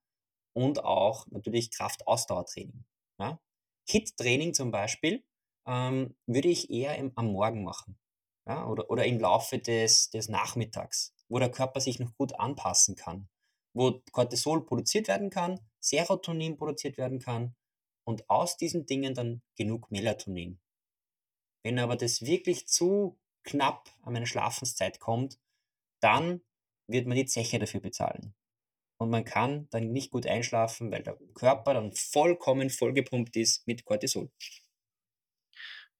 und auch natürlich Kraft-Ausdauertraining. Ja? Hit-Training zum Beispiel ähm, würde ich eher im, am Morgen machen. Ja? Oder, oder im Laufe des, des Nachmittags, wo der Körper sich noch gut anpassen kann. Wo Cortisol produziert werden kann, Serotonin produziert werden kann und aus diesen Dingen dann genug Melatonin. Wenn aber das wirklich zu knapp an meine Schlafenszeit kommt, dann wird man die Zeche dafür bezahlen. Und man kann dann nicht gut einschlafen, weil der Körper dann vollkommen vollgepumpt ist mit Cortisol.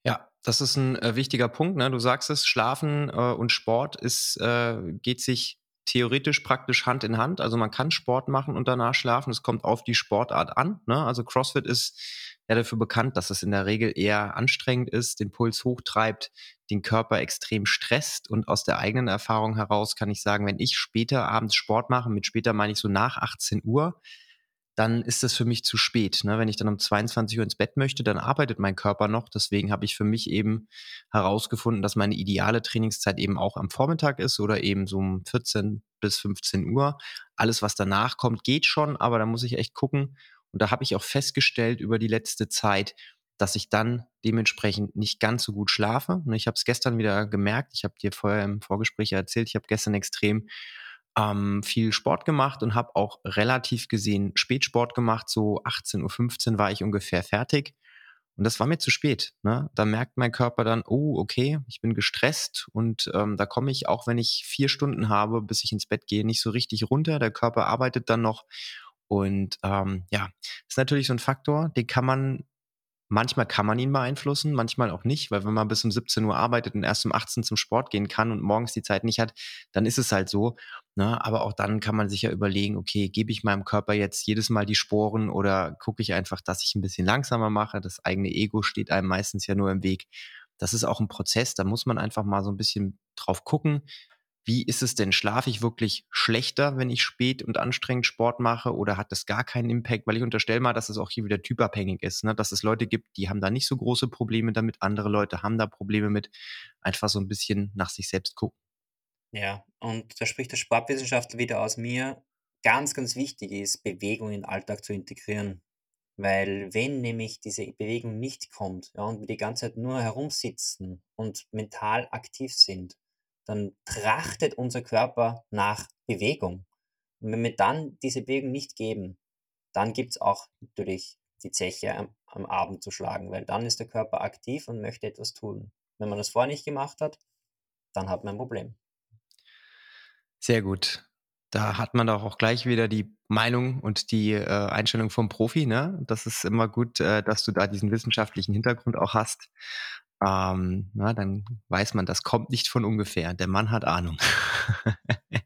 Ja, das ist ein äh, wichtiger Punkt. Ne? Du sagst es, Schlafen äh, und Sport ist, äh, geht sich theoretisch praktisch Hand in Hand. Also man kann Sport machen und danach schlafen. Es kommt auf die Sportart an. Ne? Also CrossFit ist ja dafür bekannt, dass es in der Regel eher anstrengend ist, den Puls hochtreibt, den Körper extrem stresst. Und aus der eigenen Erfahrung heraus kann ich sagen, wenn ich später abends Sport mache, mit später meine ich so nach 18 Uhr, dann ist das für mich zu spät. Ne? Wenn ich dann um 22 Uhr ins Bett möchte, dann arbeitet mein Körper noch. Deswegen habe ich für mich eben herausgefunden, dass meine ideale Trainingszeit eben auch am Vormittag ist oder eben so um 14 bis 15 Uhr. Alles, was danach kommt, geht schon, aber da muss ich echt gucken. Und da habe ich auch festgestellt über die letzte Zeit, dass ich dann dementsprechend nicht ganz so gut schlafe. Und ich habe es gestern wieder gemerkt. Ich habe dir vorher im Vorgespräch erzählt, ich habe gestern extrem ähm, viel Sport gemacht und habe auch relativ gesehen Spätsport gemacht. So 18.15 Uhr war ich ungefähr fertig. Und das war mir zu spät. Ne? Da merkt mein Körper dann, oh, okay, ich bin gestresst und ähm, da komme ich, auch wenn ich vier Stunden habe, bis ich ins Bett gehe, nicht so richtig runter. Der Körper arbeitet dann noch. Und ähm, ja, ist natürlich so ein Faktor, den kann man Manchmal kann man ihn beeinflussen, manchmal auch nicht, weil wenn man bis um 17 Uhr arbeitet und erst um 18 zum Sport gehen kann und morgens die Zeit nicht hat, dann ist es halt so. Ne? Aber auch dann kann man sich ja überlegen, okay, gebe ich meinem Körper jetzt jedes Mal die Sporen oder gucke ich einfach, dass ich ein bisschen langsamer mache. Das eigene Ego steht einem meistens ja nur im Weg. Das ist auch ein Prozess, da muss man einfach mal so ein bisschen drauf gucken, wie ist es denn? Schlafe ich wirklich schlechter, wenn ich spät und anstrengend Sport mache oder hat das gar keinen Impact? Weil ich unterstelle mal, dass es auch hier wieder typabhängig ist, ne? dass es Leute gibt, die haben da nicht so große Probleme damit, andere Leute haben da Probleme mit. Einfach so ein bisschen nach sich selbst gucken.
Ja, und da spricht der Sportwissenschaftler wieder aus mir. Ganz, ganz wichtig ist, Bewegung in den Alltag zu integrieren. Weil wenn nämlich diese Bewegung nicht kommt ja, und wir die ganze Zeit nur herumsitzen und mental aktiv sind, dann trachtet unser Körper nach Bewegung. Und wenn wir dann diese Bewegung nicht geben, dann gibt es auch natürlich die Zeche am, am, Abend zu schlagen, weil dann ist der Körper aktiv und möchte etwas tun. Wenn man das vorher nicht gemacht hat, dann hat man ein Problem.
Sehr gut. Da hat man doch auch gleich wieder die Meinung und die äh, Einstellung vom Profi. Ne? Das ist immer gut, äh, dass du da diesen wissenschaftlichen Hintergrund auch hast ähm, na, dann weiß man, das kommt nicht von ungefähr. Der Mann hat Ahnung.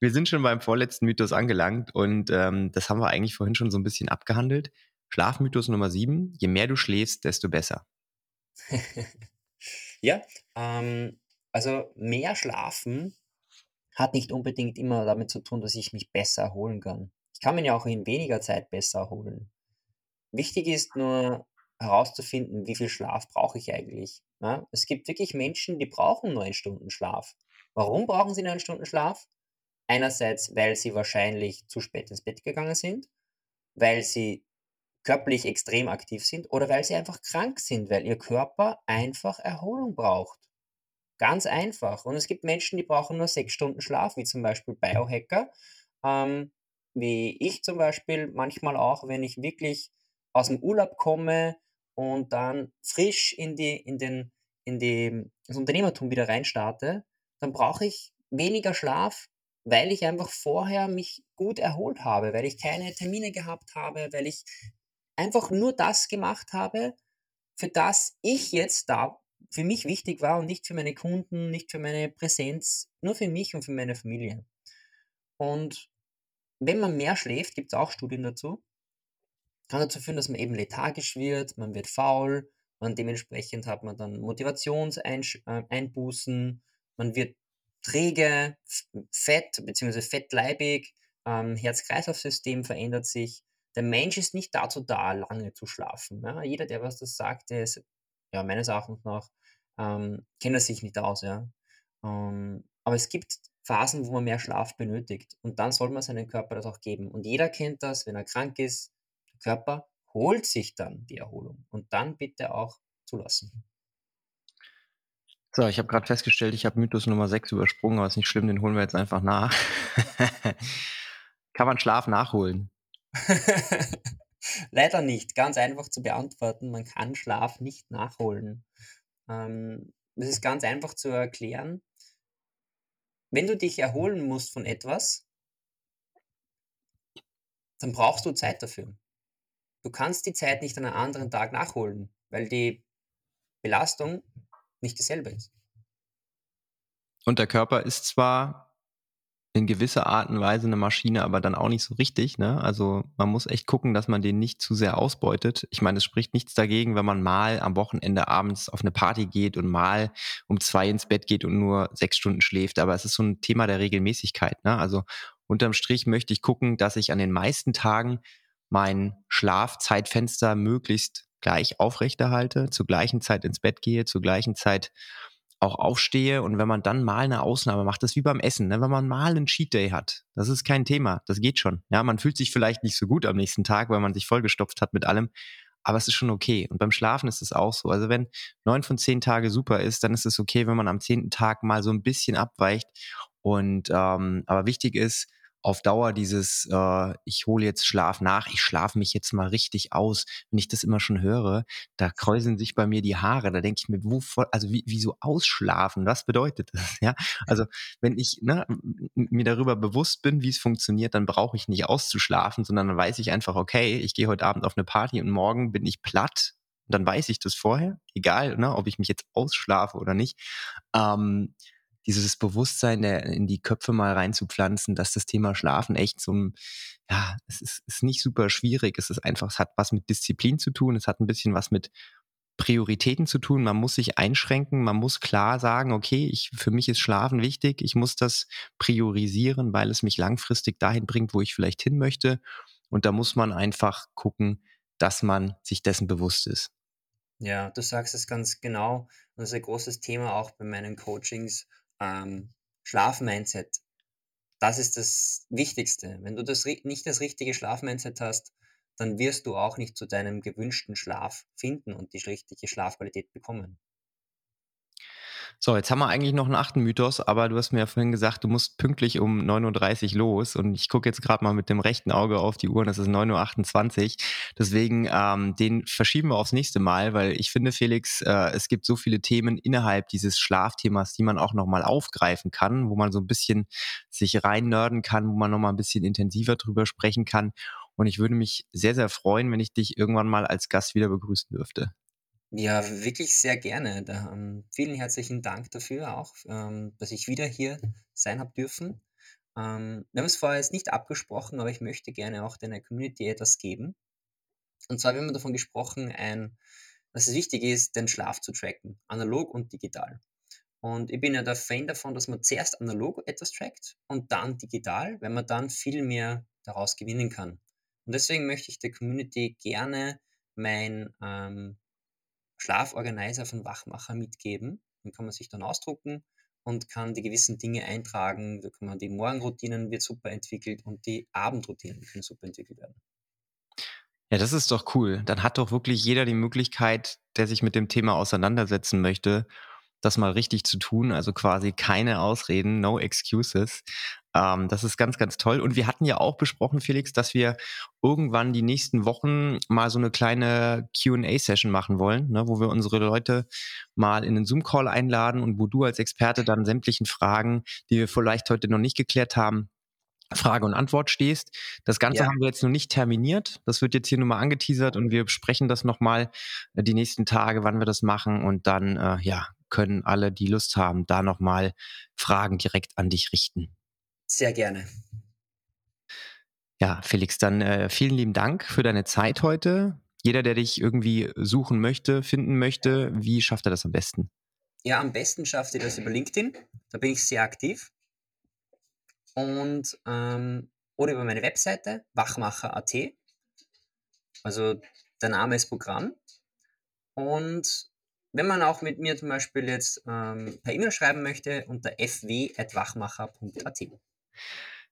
wir sind schon beim vorletzten Mythos angelangt und ähm, das haben wir eigentlich vorhin schon so ein bisschen abgehandelt. Schlafmythos Nummer sieben, je mehr du schläfst, desto besser.
ja, ähm, also mehr schlafen hat nicht unbedingt immer damit zu tun, dass ich mich besser erholen kann. Ich kann mich ja auch in weniger Zeit besser erholen. Wichtig ist nur, herauszufinden, wie viel Schlaf brauche ich eigentlich. Ja? Es gibt wirklich Menschen, die brauchen neun Stunden Schlaf. Warum brauchen sie neun Stunden Schlaf? Einerseits, weil sie wahrscheinlich zu spät ins Bett gegangen sind, weil sie körperlich extrem aktiv sind oder weil sie einfach krank sind, weil ihr Körper einfach Erholung braucht. Ganz einfach. Und es gibt Menschen, die brauchen nur sechs Stunden Schlaf, wie zum Beispiel Biohacker, ähm, wie ich zum Beispiel manchmal auch, wenn ich wirklich aus dem Urlaub komme, und dann frisch in, die, in, den, in die, das Unternehmertum wieder reinstarte, dann brauche ich weniger Schlaf, weil ich einfach vorher mich gut erholt habe, weil ich keine Termine gehabt habe, weil ich einfach nur das gemacht habe, für das ich jetzt da für mich wichtig war und nicht für meine Kunden, nicht für meine Präsenz, nur für mich und für meine Familie. Und wenn man mehr schläft, gibt es auch Studien dazu, kann dazu führen, dass man eben lethargisch wird, man wird faul, man dementsprechend hat man dann Motivationseinbußen, äh, man wird träge, fett bzw. fettleibig, ähm, Herz-Kreislauf-System verändert sich. Der Mensch ist nicht dazu da, lange zu schlafen. Ja? Jeder, der was das sagt, der ist ja, meines Erachtens nach ähm, kennt er sich nicht aus. Ja? Ähm, aber es gibt Phasen, wo man mehr Schlaf benötigt und dann soll man seinem Körper das auch geben. Und jeder kennt das, wenn er krank ist, der Körper holt sich dann die Erholung und dann bitte auch zulassen.
So, ich habe gerade festgestellt, ich habe Mythos Nummer 6 übersprungen, aber ist nicht schlimm, den holen wir jetzt einfach nach. Kann man Schlaf nachholen?
Leider nicht. Ganz einfach zu beantworten. Man kann Schlaf nicht nachholen. Ähm, das ist ganz einfach zu erklären. Wenn du dich erholen musst von etwas, dann brauchst du Zeit dafür. Du kannst die Zeit nicht an einem anderen Tag nachholen, weil die Belastung nicht dieselbe ist.
Und der Körper ist zwar in gewisser Art und Weise eine Maschine, aber dann auch nicht so richtig. Ne? Also man muss echt gucken, dass man den nicht zu sehr ausbeutet. Ich meine, es spricht nichts dagegen, wenn man mal am Wochenende abends auf eine Party geht und mal um zwei ins Bett geht und nur sechs Stunden schläft. Aber es ist so ein Thema der Regelmäßigkeit. Ne? Also unterm Strich möchte ich gucken, dass ich an den meisten Tagen mein Schlafzeitfenster möglichst gleich aufrechterhalte, zur gleichen Zeit ins Bett gehe, zur gleichen Zeit auch aufstehe und wenn man dann mal eine Ausnahme macht, das ist wie beim Essen, ne? wenn man mal einen Cheat Day hat, das ist kein Thema, das geht schon. Ja, man fühlt sich vielleicht nicht so gut am nächsten Tag, weil man sich vollgestopft hat mit allem, aber es ist schon okay. Und beim Schlafen ist es auch so. Also wenn neun von zehn Tage super ist, dann ist es okay, wenn man am zehnten Tag mal so ein bisschen abweicht. Und ähm, aber wichtig ist, auf Dauer dieses, äh, ich hole jetzt Schlaf nach, ich schlafe mich jetzt mal richtig aus. Wenn ich das immer schon höre, da kräuseln sich bei mir die Haare. Da denke ich mir, wo also wie, wie so ausschlafen, was bedeutet das? Ja, also wenn ich ne, mir darüber bewusst bin, wie es funktioniert, dann brauche ich nicht auszuschlafen, sondern dann weiß ich einfach, okay, ich gehe heute Abend auf eine Party und morgen bin ich platt. Dann weiß ich das vorher, egal, ne, ob ich mich jetzt ausschlafe oder nicht. Ähm, dieses Bewusstsein der, in die Köpfe mal reinzupflanzen, dass das Thema Schlafen echt so ein, ja, es ist, ist nicht super schwierig. Es ist einfach, es hat was mit Disziplin zu tun, es hat ein bisschen was mit Prioritäten zu tun. Man muss sich einschränken, man muss klar sagen, okay, ich, für mich ist Schlafen wichtig, ich muss das priorisieren, weil es mich langfristig dahin bringt, wo ich vielleicht hin möchte. Und da muss man einfach gucken, dass man sich dessen bewusst ist.
Ja, du sagst es ganz genau. Das ist ein großes Thema auch bei meinen Coachings ähm, Schlafmindset. Das ist das Wichtigste. Wenn du das nicht das richtige Schlafmindset hast, dann wirst du auch nicht zu deinem gewünschten Schlaf finden und die richtige Schlafqualität bekommen.
So, jetzt haben wir eigentlich noch einen achten Mythos, aber du hast mir ja vorhin gesagt, du musst pünktlich um 9.30 Uhr los und ich gucke jetzt gerade mal mit dem rechten Auge auf die Uhr und es ist 9.28 Uhr. Deswegen, ähm, den verschieben wir aufs nächste Mal, weil ich finde, Felix, äh, es gibt so viele Themen innerhalb dieses Schlafthemas, die man auch nochmal aufgreifen kann, wo man so ein bisschen sich rein nörden kann, wo man nochmal ein bisschen intensiver drüber sprechen kann. Und ich würde mich sehr, sehr freuen, wenn ich dich irgendwann mal als Gast wieder begrüßen dürfte.
Ja, wirklich sehr gerne. Da, ähm, vielen herzlichen Dank dafür auch, ähm, dass ich wieder hier sein habe dürfen. Ähm, wir haben es vorher jetzt nicht abgesprochen, aber ich möchte gerne auch deiner Community etwas geben. Und zwar haben wir davon gesprochen, ein, dass es wichtig ist, den Schlaf zu tracken, analog und digital. Und ich bin ja der Fan davon, dass man zuerst analog etwas trackt und dann digital, weil man dann viel mehr daraus gewinnen kann. Und deswegen möchte ich der Community gerne mein ähm, Schlaforganizer von Wachmacher mitgeben. Den kann man sich dann ausdrucken und kann die gewissen Dinge eintragen. Da kann man die Morgenroutinen wird super entwickelt und die Abendroutinen können super entwickelt werden.
Ja, das ist doch cool. Dann hat doch wirklich jeder die Möglichkeit, der sich mit dem Thema auseinandersetzen möchte, das mal richtig zu tun. Also quasi keine Ausreden, no excuses. Ähm, das ist ganz, ganz toll. Und wir hatten ja auch besprochen, Felix, dass wir irgendwann die nächsten Wochen mal so eine kleine QA-Session machen wollen, ne, wo wir unsere Leute mal in einen Zoom-Call einladen und wo du als Experte dann sämtlichen Fragen, die wir vielleicht heute noch nicht geklärt haben, Frage und Antwort stehst. Das Ganze
Ja.
haben wir jetzt noch nicht terminiert. Das wird jetzt hier nur mal angeteasert und wir besprechen das nochmal äh, die nächsten Tage, wann wir das machen. Und dann, äh, ja, können alle, die Lust haben, da nochmal Fragen direkt an dich richten.
Sehr gerne.
Ja, Felix, dann äh, vielen lieben Dank für deine Zeit heute. Jeder, der dich irgendwie suchen möchte, finden möchte, wie schafft er das am besten?
Ja, am besten schafft ihr das über LinkedIn. Da bin ich sehr aktiv. Und ähm, oder über meine Webseite wachmacher.at. Also der Name ist Programm. Und wenn man auch mit mir zum Beispiel jetzt ähm, per E-Mail schreiben möchte, unter fw.wachmacher.at.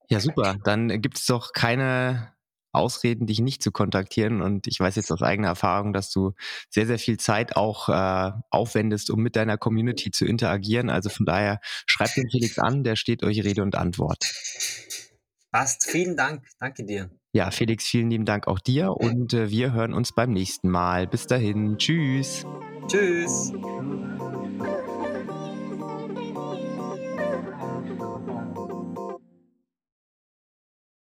Ja, super. Dann gibt es doch keine Ausreden, dich nicht zu kontaktieren. Und ich weiß jetzt aus eigener Erfahrung, dass du sehr, sehr viel Zeit auch äh, aufwendest, um mit deiner Community zu interagieren. Also von daher schreibt den Felix an, der steht euch Rede und Antwort.
Passt. Vielen Dank. Danke dir.
Ja, Felix, vielen lieben Dank auch dir und äh, wir hören uns beim nächsten Mal. Bis dahin. Tschüss.
Tschüss.